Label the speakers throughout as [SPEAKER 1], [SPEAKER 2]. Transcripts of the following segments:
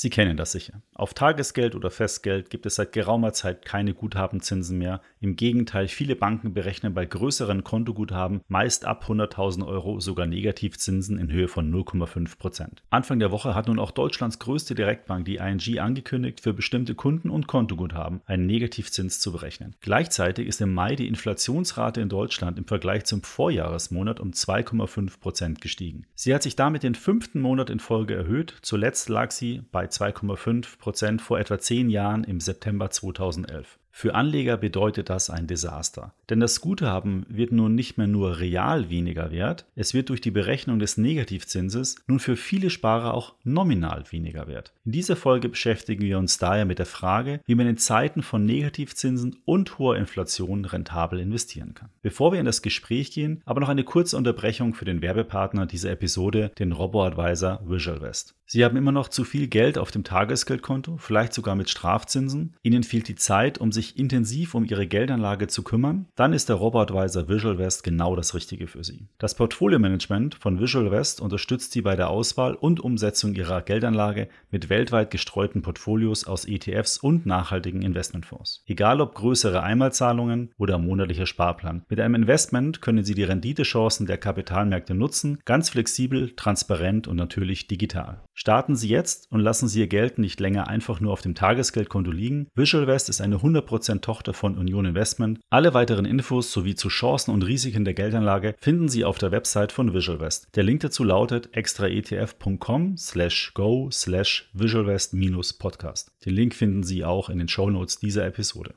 [SPEAKER 1] Sie kennen das sicher. Auf Tagesgeld oder Festgeld gibt es seit geraumer Zeit keine Guthabenzinsen mehr. Im Gegenteil, viele Banken berechnen bei größeren Kontoguthaben meist ab 100.000 Euro sogar Negativzinsen in Höhe von 0,5 Prozent. Anfang der Woche hat nun auch Deutschlands größte Direktbank, die ING, angekündigt, für bestimmte Kunden und Kontoguthaben einen Negativzins zu berechnen. Gleichzeitig ist im Mai die Inflationsrate in Deutschland im Vergleich zum Vorjahresmonat um 2,5 Prozent gestiegen. Sie hat sich damit den fünften Monat in Folge erhöht. Zuletzt lag sie bei 2,5 Prozent vor etwa zehn Jahren im September 2011. Für Anleger bedeutet das ein Desaster. Denn das Guthaben wird nun nicht mehr nur real weniger wert, es wird durch die Berechnung des Negativzinses nun für viele Sparer auch nominal weniger wert. In dieser Folge beschäftigen wir uns daher mit der Frage, wie man in Zeiten von Negativzinsen und hoher Inflation rentabel investieren kann. Bevor wir in das Gespräch gehen, aber noch eine kurze Unterbrechung für den Werbepartner dieser Episode, den Robo-Advisor VisualVest. Sie haben immer noch zu viel Geld auf dem Tagesgeldkonto, vielleicht sogar mit Strafzinsen. Ihnen fehlt die Zeit, um sich intensiv um Ihre Geldanlage zu kümmern. Dann ist der Robotweiser VisualVest genau das Richtige für Sie. Das Portfolio-Management von VisualVest unterstützt Sie bei der Auswahl und Umsetzung Ihrer Geldanlage mit weltweit gestreuten Portfolios aus ETFs und nachhaltigen Investmentfonds. Egal ob größere Einmalzahlungen oder monatlicher Sparplan. Mit einem Investment können Sie die Renditechancen der Kapitalmärkte nutzen, ganz flexibel, transparent und natürlich digital. Starten Sie jetzt und lassen Sie Ihr Geld nicht länger einfach nur auf dem Tagesgeldkonto liegen. VisualVest ist eine 100% Tochter von Union Investment. Alle weiteren Infos sowie zu Chancen und Risiken der Geldanlage finden Sie auf der Website von VisualVest. Der Link dazu lautet extraetf.com slash go slash visualvest-podcast. Den Link finden Sie auch in den Shownotes dieser Episode.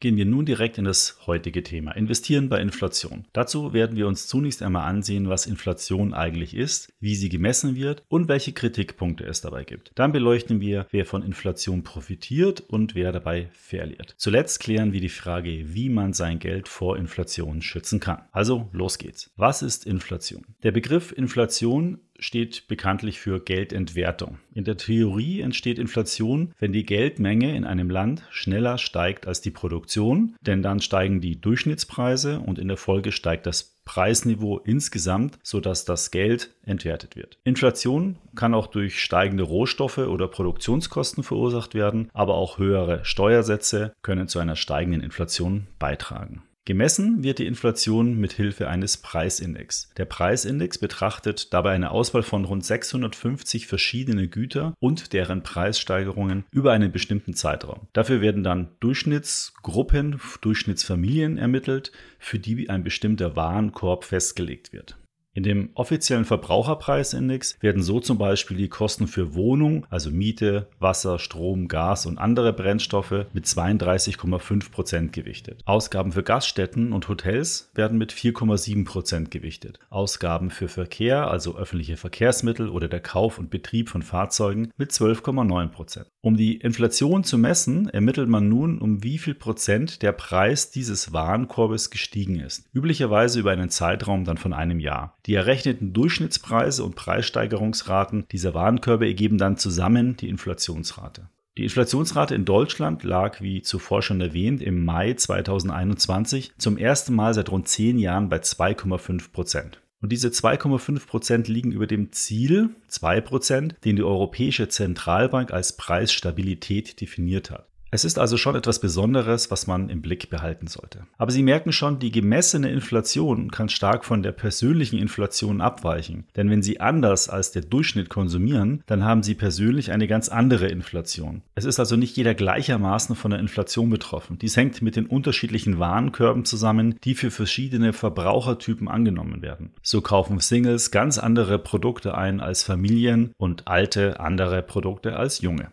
[SPEAKER 1] Gehen wir nun direkt in das heutige Thema. Investieren bei Inflation. Dazu werden wir uns zunächst einmal ansehen, was Inflation eigentlich ist, wie sie gemessen wird und welche Kritikpunkte es dabei gibt. Dann beleuchten wir, wer von Inflation profitiert und wer dabei verliert. Zuletzt klären wir die Frage, wie man sein Geld vor Inflation schützen kann. Also los geht's. Was ist Inflation? Der Begriff Inflation steht bekanntlich für Geldentwertung. In der Theorie entsteht Inflation, wenn die Geldmenge in einem Land schneller steigt als die Produktion, denn dann steigen die Durchschnittspreise und in der Folge steigt das Preisniveau insgesamt, sodass das Geld entwertet wird. Inflation kann auch durch steigende Rohstoffe oder Produktionskosten verursacht werden, aber auch höhere Steuersätze können zu einer steigenden Inflation beitragen. Gemessen wird die Inflation mit Hilfe eines Preisindex. Der Preisindex betrachtet dabei eine Auswahl von rund 650 verschiedene Güter und deren Preissteigerungen über einen bestimmten Zeitraum. Dafür werden dann Durchschnittsgruppen, Durchschnittsfamilien ermittelt, für die ein bestimmter Warenkorb festgelegt wird. In dem offiziellen Verbraucherpreisindex werden so zum Beispiel die Kosten für Wohnung, also Miete, Wasser, Strom, Gas und andere Brennstoffe mit 32,5 Prozent gewichtet. Ausgaben für Gaststätten und Hotels werden mit 4,7 Prozent gewichtet. Ausgaben für Verkehr, also öffentliche Verkehrsmittel oder der Kauf und Betrieb von Fahrzeugen mit 12,9 Prozent. Um die Inflation zu messen, ermittelt man nun, um wie viel Prozent der Preis dieses Warenkorbes gestiegen ist. Üblicherweise über einen Zeitraum dann von einem Jahr. Die errechneten Durchschnittspreise und Preissteigerungsraten dieser Warenkörbe ergeben dann zusammen die Inflationsrate. Die Inflationsrate in Deutschland lag, wie zuvor schon erwähnt, im Mai 2021 zum ersten Mal seit rund zehn Jahren bei 2,5 Prozent. Und diese 2,5 Prozent liegen über dem Ziel 2 Prozent, den die Europäische Zentralbank als Preisstabilität definiert hat. Es ist also schon etwas Besonderes, was man im Blick behalten sollte. Aber Sie merken schon, die gemessene Inflation kann stark von der persönlichen Inflation abweichen. Denn wenn Sie anders als der Durchschnitt konsumieren, dann haben Sie persönlich eine ganz andere Inflation. Es ist also nicht jeder gleichermaßen von der Inflation betroffen. Dies hängt mit den unterschiedlichen Warenkörben zusammen, die für verschiedene Verbrauchertypen angenommen werden. So kaufen Singles ganz andere Produkte ein als Familien und Alte andere Produkte als Junge.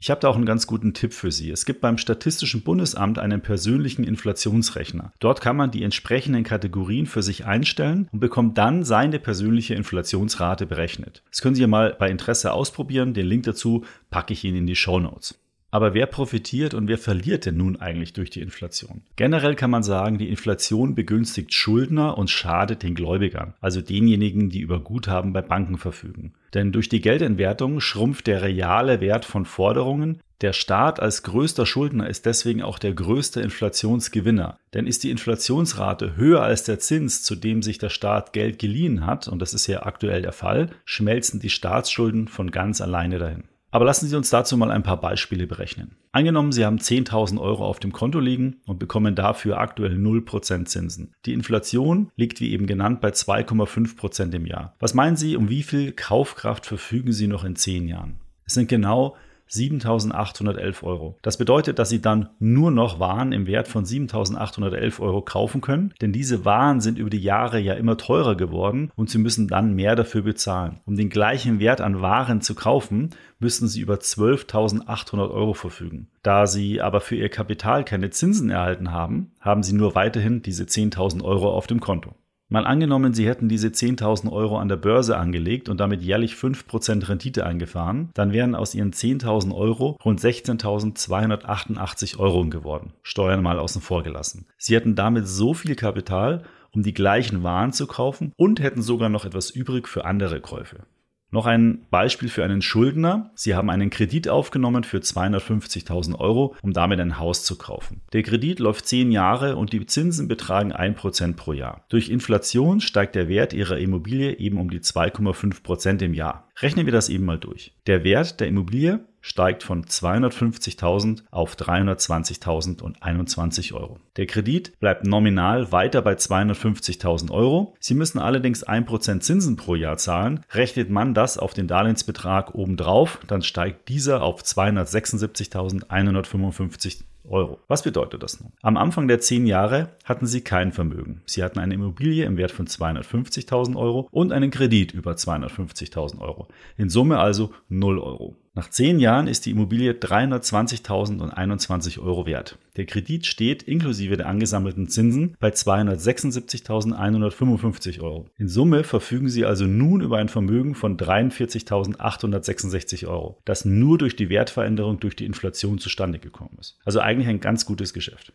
[SPEAKER 1] Ich habe da auch einen ganz guten Tipp für Sie. Es gibt beim Statistischen Bundesamt einen persönlichen Inflationsrechner. Dort kann man die entsprechenden Kategorien für sich einstellen und bekommt dann seine persönliche Inflationsrate berechnet. Das können Sie ja mal bei Interesse ausprobieren. Den Link dazu packe ich Ihnen in die Show Notes. Aber wer profitiert und wer verliert denn nun eigentlich durch die Inflation? Generell kann man sagen, die Inflation begünstigt Schuldner und schadet den Gläubigern, also denjenigen, die über Guthaben bei Banken verfügen. Denn durch die Geldentwertung schrumpft der reale Wert von Forderungen. Der Staat als größter Schuldner ist deswegen auch der größte Inflationsgewinner. Denn ist die Inflationsrate höher als der Zins, zu dem sich der Staat Geld geliehen hat, und das ist ja aktuell der Fall, schmelzen die Staatsschulden von ganz alleine dahin. Aber lassen Sie uns dazu mal ein paar Beispiele berechnen. Angenommen, Sie haben 10.000 Euro auf dem Konto liegen und bekommen dafür aktuell 0% Zinsen. Die Inflation liegt wie eben genannt bei 2,5% im Jahr. Was meinen Sie, um wie viel Kaufkraft verfügen Sie noch in 10 Jahren? Es sind genau 7.811 Euro. Das bedeutet, dass Sie dann nur noch Waren im Wert von 7.811 Euro kaufen können, denn diese Waren sind über die Jahre ja immer teurer geworden und Sie müssen dann mehr dafür bezahlen. Um den gleichen Wert an Waren zu kaufen, müssten Sie über 12.800 Euro verfügen. Da Sie aber für Ihr Kapital keine Zinsen erhalten haben, haben Sie nur weiterhin diese 10.000 Euro auf dem Konto. Mal angenommen, Sie hätten diese 10.000 Euro an der Börse angelegt und damit jährlich 5% Rendite eingefahren, dann wären aus Ihren 10.000 Euro rund 16.288 Euro geworden. Steuern mal außen vor gelassen. Sie hätten damit so viel Kapital, um die gleichen Waren zu kaufen und hätten sogar noch etwas übrig für andere Käufe. Noch ein Beispiel für einen Schuldner. Sie haben einen Kredit aufgenommen für 250.000 Euro, um damit ein Haus zu kaufen. Der Kredit läuft 10 Jahre und die Zinsen betragen 1% pro Jahr. Durch Inflation steigt der Wert Ihrer Immobilie eben um die 2,5% im Jahr. Rechnen wir das eben mal durch. Der Wert der Immobilie steigt von 250.000 auf 320.021 Euro. Der Kredit bleibt nominal weiter bei 250.000 Euro. Sie müssen allerdings 1% Zinsen pro Jahr zahlen. Rechnet man das auf den Darlehensbetrag obendrauf, dann steigt dieser auf 276.155 Euro. Was bedeutet das nun? Am Anfang der zehn Jahre hatten sie kein Vermögen. Sie hatten eine Immobilie im Wert von 250.000 Euro und einen Kredit über 250.000 Euro. In Summe also 0 Euro. Nach zehn Jahren ist die Immobilie 320.021 Euro wert. Der Kredit steht inklusive der angesammelten Zinsen bei 276.155 Euro. In Summe verfügen Sie also nun über ein Vermögen von 43.866 Euro, das nur durch die Wertveränderung durch die Inflation zustande gekommen ist. Also eigentlich ein ganz gutes Geschäft.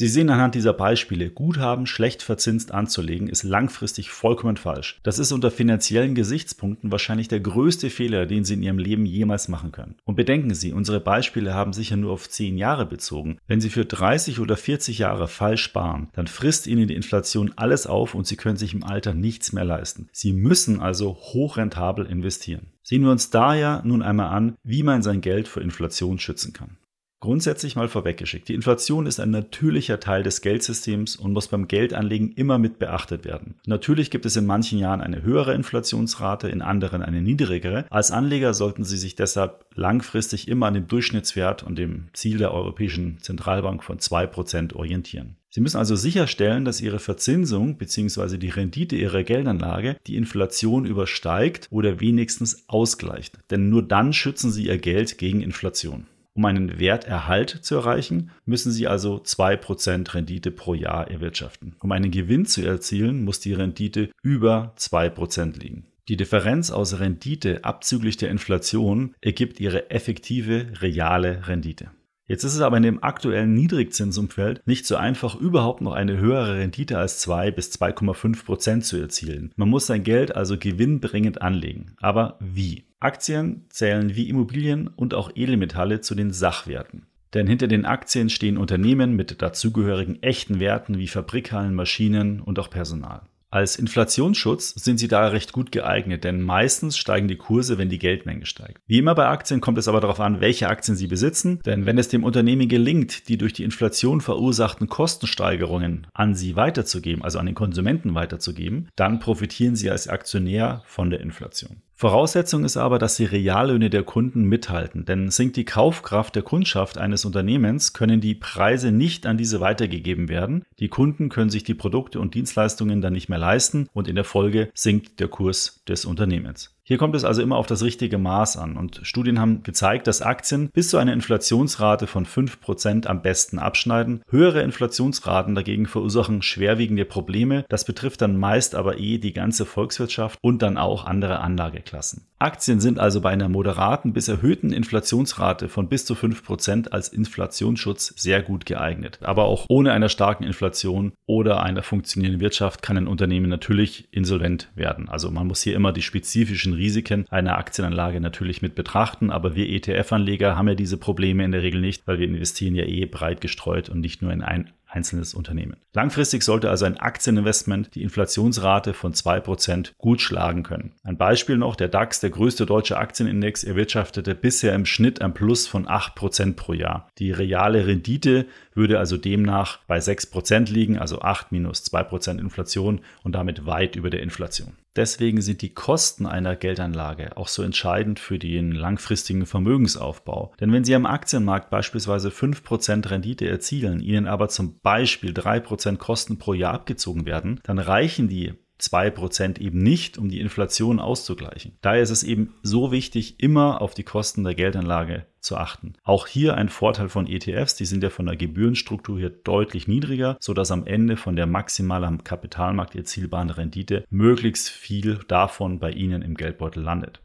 [SPEAKER 1] Sie sehen anhand dieser Beispiele, Guthaben schlecht verzinst anzulegen, ist langfristig vollkommen falsch. Das ist unter finanziellen Gesichtspunkten wahrscheinlich der größte Fehler, den Sie in Ihrem Leben jemals machen können. Und bedenken Sie, unsere Beispiele haben sich ja nur auf 10 Jahre bezogen. Wenn Sie für 30 oder 40 Jahre falsch sparen, dann frisst Ihnen die Inflation alles auf und Sie können sich im Alter nichts mehr leisten. Sie müssen also hochrentabel investieren. Sehen wir uns daher nun einmal an, wie man sein Geld vor Inflation schützen kann. Grundsätzlich mal vorweggeschickt. Die Inflation ist ein natürlicher Teil des Geldsystems und muss beim Geldanlegen immer mit beachtet werden. Natürlich gibt es in manchen Jahren eine höhere Inflationsrate, in anderen eine niedrigere. Als Anleger sollten Sie sich deshalb langfristig immer an dem Durchschnittswert und dem Ziel der Europäischen Zentralbank von 2% orientieren. Sie müssen also sicherstellen, dass Ihre Verzinsung bzw. die Rendite Ihrer Geldanlage die Inflation übersteigt oder wenigstens ausgleicht. Denn nur dann schützen Sie Ihr Geld gegen Inflation. Um einen Werterhalt zu erreichen, müssen Sie also 2% Rendite pro Jahr erwirtschaften. Um einen Gewinn zu erzielen, muss die Rendite über 2% liegen. Die Differenz aus Rendite abzüglich der Inflation ergibt Ihre effektive reale Rendite. Jetzt ist es aber in dem aktuellen Niedrigzinsumfeld nicht so einfach, überhaupt noch eine höhere Rendite als 2 bis 2,5 Prozent zu erzielen. Man muss sein Geld also gewinnbringend anlegen. Aber wie? Aktien zählen wie Immobilien und auch Edelmetalle zu den Sachwerten. Denn hinter den Aktien stehen Unternehmen mit dazugehörigen echten Werten wie Fabrikhallen, Maschinen und auch Personal. Als Inflationsschutz sind sie da recht gut geeignet, denn meistens steigen die Kurse, wenn die Geldmenge steigt. Wie immer bei Aktien kommt es aber darauf an, welche Aktien sie besitzen, denn wenn es dem Unternehmen gelingt, die durch die Inflation verursachten Kostensteigerungen an sie weiterzugeben, also an den Konsumenten weiterzugeben, dann profitieren sie als Aktionär von der Inflation. Voraussetzung ist aber, dass die Reallöhne der Kunden mithalten, denn sinkt die Kaufkraft der Kundschaft eines Unternehmens, können die Preise nicht an diese weitergegeben werden. Die Kunden können sich die Produkte und Dienstleistungen dann nicht mehr leisten und in der Folge sinkt der Kurs des Unternehmens. Hier kommt es also immer auf das richtige Maß an und Studien haben gezeigt, dass Aktien bis zu einer Inflationsrate von 5% am besten abschneiden. Höhere Inflationsraten dagegen verursachen schwerwiegende Probleme. Das betrifft dann meist aber eh die ganze Volkswirtschaft und dann auch andere Anlageklassen. Aktien sind also bei einer moderaten bis erhöhten Inflationsrate von bis zu 5% als Inflationsschutz sehr gut geeignet. Aber auch ohne einer starken Inflation oder einer funktionierenden Wirtschaft kann ein Unternehmen natürlich insolvent werden. Also man muss hier immer die spezifischen Risiken einer Aktienanlage natürlich mit betrachten, aber wir ETF-Anleger haben ja diese Probleme in der Regel nicht, weil wir investieren ja eh breit gestreut und nicht nur in ein einzelnes Unternehmen. Langfristig sollte also ein Aktieninvestment die Inflationsrate von 2% gut schlagen können. Ein Beispiel noch, der DAX, der größte deutsche Aktienindex, erwirtschaftete bisher im Schnitt ein Plus von 8% pro Jahr. Die reale Rendite würde also demnach bei 6% liegen, also 8 minus 2% Inflation und damit weit über der Inflation. Deswegen sind die Kosten einer Geldanlage auch so entscheidend für den langfristigen Vermögensaufbau. Denn wenn Sie am Aktienmarkt beispielsweise 5% Rendite erzielen, Ihnen aber zum Beispiel 3% Kosten pro Jahr abgezogen werden, dann reichen die 2% eben nicht, um die Inflation auszugleichen. Daher ist es eben so wichtig, immer auf die Kosten der Geldanlage zu achten. Auch hier ein Vorteil von ETFs, die sind ja von der Gebührenstruktur hier deutlich niedriger, sodass am Ende von der maximal am Kapitalmarkt erzielbaren Rendite möglichst viel davon bei Ihnen im Geldbeutel landet.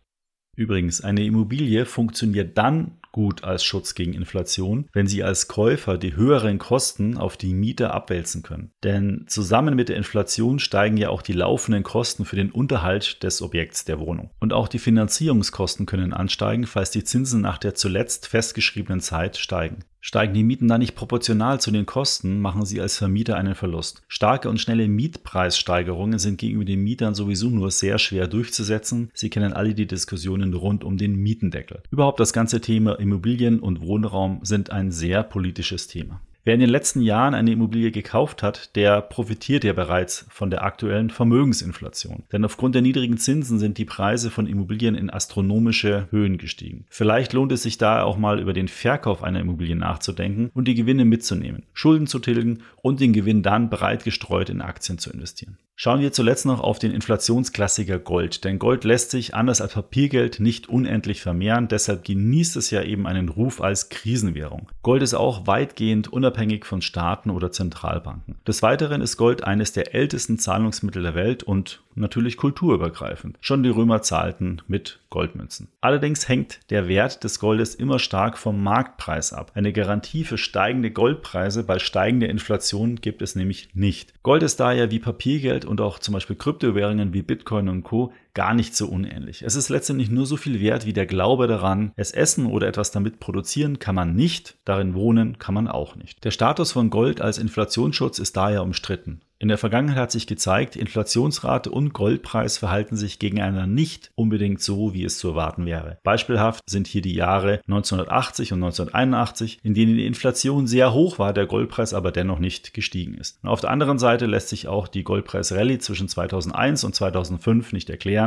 [SPEAKER 1] Übrigens, eine Immobilie funktioniert dann gut als Schutz gegen Inflation, wenn Sie als Käufer die höheren Kosten auf die Mieter abwälzen können. Denn zusammen mit der Inflation steigen ja auch die laufenden Kosten für den Unterhalt des Objekts der Wohnung. Und auch die Finanzierungskosten können ansteigen, falls die Zinsen nach der zuletzt festgeschriebenen Zeit steigen. Steigen die Mieten dann nicht proportional zu den Kosten, machen sie als Vermieter einen Verlust. Starke und schnelle Mietpreissteigerungen sind gegenüber den Mietern sowieso nur sehr schwer durchzusetzen. Sie kennen alle die Diskussionen rund um den Mietendeckel. Überhaupt das ganze Thema Immobilien und Wohnraum sind ein sehr politisches Thema. Wer in den letzten Jahren eine Immobilie gekauft hat, der profitiert ja bereits von der aktuellen Vermögensinflation. Denn aufgrund der niedrigen Zinsen sind die Preise von Immobilien in astronomische Höhen gestiegen. Vielleicht lohnt es sich da auch mal über den Verkauf einer Immobilie nachzudenken und die Gewinne mitzunehmen, Schulden zu tilgen und den Gewinn dann breit gestreut in Aktien zu investieren. Schauen wir zuletzt noch auf den Inflationsklassiker Gold, denn Gold lässt sich anders als Papiergeld nicht unendlich vermehren, deshalb genießt es ja eben einen Ruf als Krisenwährung. Gold ist auch weitgehend unabhängig von Staaten oder Zentralbanken. Des Weiteren ist Gold eines der ältesten Zahlungsmittel der Welt und natürlich kulturübergreifend. Schon die Römer zahlten mit Goldmünzen. Allerdings hängt der Wert des Goldes immer stark vom Marktpreis ab. Eine Garantie für steigende Goldpreise bei steigender Inflation gibt es nämlich nicht. Gold ist daher wie Papiergeld und auch zum Beispiel Kryptowährungen wie Bitcoin und Co. gar nicht so unähnlich. Es ist letztendlich nur so viel wert wie der Glaube daran. Es essen oder etwas damit produzieren kann man nicht, darin wohnen kann man auch nicht. Der Status von Gold als Inflationsschutz ist daher umstritten. In der Vergangenheit hat sich gezeigt, Inflationsrate und Goldpreis verhalten sich gegeneinander nicht unbedingt so, wie es zu erwarten wäre. Beispielhaft sind hier die Jahre 1980 und 1981, in denen die Inflation sehr hoch war, der Goldpreis aber dennoch nicht gestiegen ist. Und auf der anderen Seite lässt sich auch die Goldpreisrallye zwischen 2001 und 2005 nicht erklären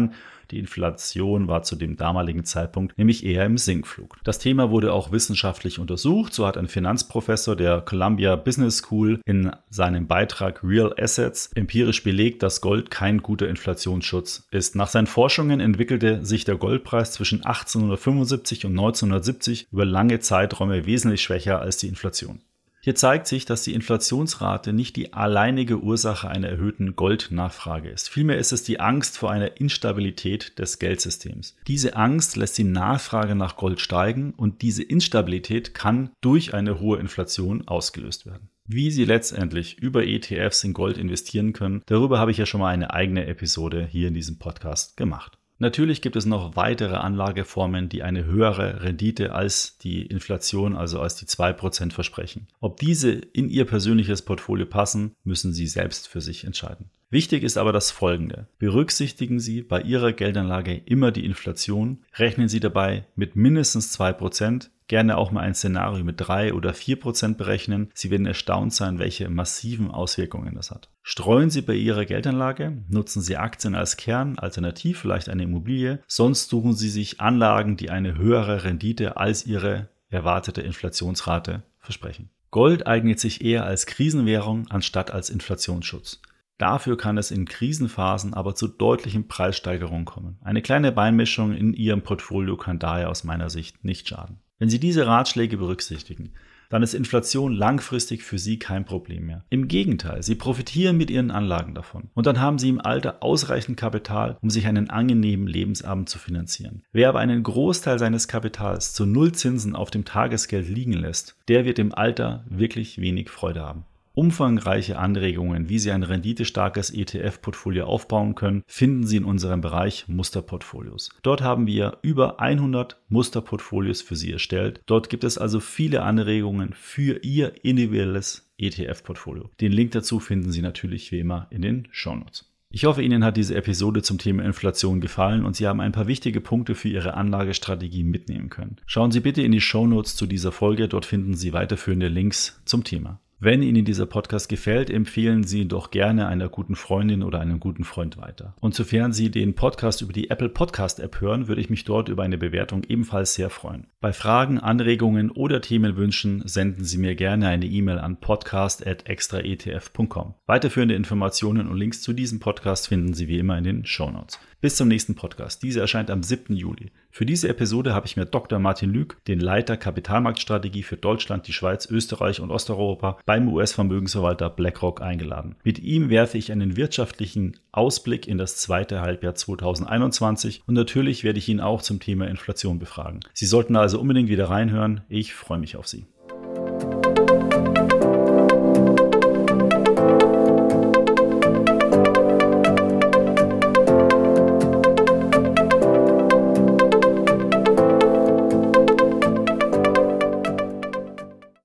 [SPEAKER 1] die Inflation war zu dem damaligen Zeitpunkt nämlich eher im Sinkflug. Das Thema wurde auch wissenschaftlich untersucht. So hat ein Finanzprofessor der Columbia Business School in seinem Beitrag Real Assets empirisch belegt, dass Gold kein guter Inflationsschutz ist. Nach seinen Forschungen entwickelte sich der Goldpreis zwischen 1875 und 1970 über lange Zeiträume wesentlich schwächer als die Inflation. Hier zeigt sich, dass die Inflationsrate nicht die alleinige Ursache einer erhöhten Goldnachfrage ist. Vielmehr ist es die Angst vor einer Instabilität des Geldsystems. Diese Angst lässt die Nachfrage nach Gold steigen und diese Instabilität kann durch eine hohe Inflation ausgelöst werden. Wie Sie letztendlich über ETFs in Gold investieren können, darüber habe ich ja schon mal eine eigene Episode hier in diesem Podcast gemacht. Natürlich gibt es noch weitere Anlageformen, die eine höhere Rendite als die Inflation, also als die 2% versprechen. Ob diese in Ihr persönliches Portfolio passen, müssen Sie selbst für sich entscheiden. Wichtig ist aber das Folgende. Berücksichtigen Sie bei Ihrer Geldanlage immer die Inflation, rechnen Sie dabei mit mindestens 2%, gerne auch mal ein Szenario mit 3 oder 4% berechnen. Sie werden erstaunt sein, welche massiven Auswirkungen das hat. Streuen Sie bei Ihrer Geldanlage, nutzen Sie Aktien als Kern, alternativ vielleicht eine Immobilie, sonst suchen Sie sich Anlagen, die eine höhere Rendite als Ihre erwartete Inflationsrate versprechen. Gold eignet sich eher als Krisenwährung anstatt als Inflationsschutz. Dafür kann es in Krisenphasen aber zu deutlichen Preissteigerungen kommen. Eine kleine Beimischung in Ihrem Portfolio kann daher aus meiner Sicht nicht schaden. Wenn Sie diese Ratschläge berücksichtigen, dann ist Inflation langfristig für Sie kein Problem mehr. Im Gegenteil, Sie profitieren mit Ihren Anlagen davon. Und dann haben Sie im Alter ausreichend Kapital, um sich einen angenehmen Lebensabend zu finanzieren. Wer aber einen Großteil seines Kapitals zu Nullzinsen auf dem Tagesgeld liegen lässt, der wird im Alter wirklich wenig Freude haben. Umfangreiche Anregungen, wie Sie ein renditestarkes ETF-Portfolio aufbauen können, finden Sie in unserem Bereich Musterportfolios. Dort haben wir über 100 Musterportfolios für Sie erstellt. Dort gibt es also viele Anregungen für Ihr individuelles ETF-Portfolio. Den Link dazu finden Sie natürlich wie immer in den Shownotes. Ich hoffe, Ihnen hat diese Episode zum Thema Inflation gefallen und Sie haben ein paar wichtige Punkte für Ihre Anlagestrategie mitnehmen können. Schauen Sie bitte in die Shownotes zu dieser Folge, dort finden Sie weiterführende Links zum Thema. Wenn Ihnen dieser Podcast gefällt, empfehlen Sie ihn doch gerne einer guten Freundin oder einem guten Freund weiter. Und sofern Sie den Podcast über die Apple Podcast App hören, würde ich mich dort über eine Bewertung ebenfalls sehr freuen. Bei Fragen, Anregungen oder Themenwünschen senden Sie mir gerne eine E-Mail an podcast.extraetf.com. Weiterführende Informationen und Links zu diesem Podcast finden Sie wie immer in den Show Notes. Bis zum nächsten Podcast. Diese erscheint am 7. Juli. Für diese Episode habe ich mir Dr. Martin Lüg, den Leiter Kapitalmarktstrategie für Deutschland, die Schweiz, Österreich und Osteuropa beim US-Vermögensverwalter BlackRock eingeladen. Mit ihm werfe ich einen wirtschaftlichen Ausblick in das zweite Halbjahr 2021 und natürlich werde ich ihn auch zum Thema Inflation befragen. Sie sollten also unbedingt wieder reinhören. Ich freue mich auf Sie.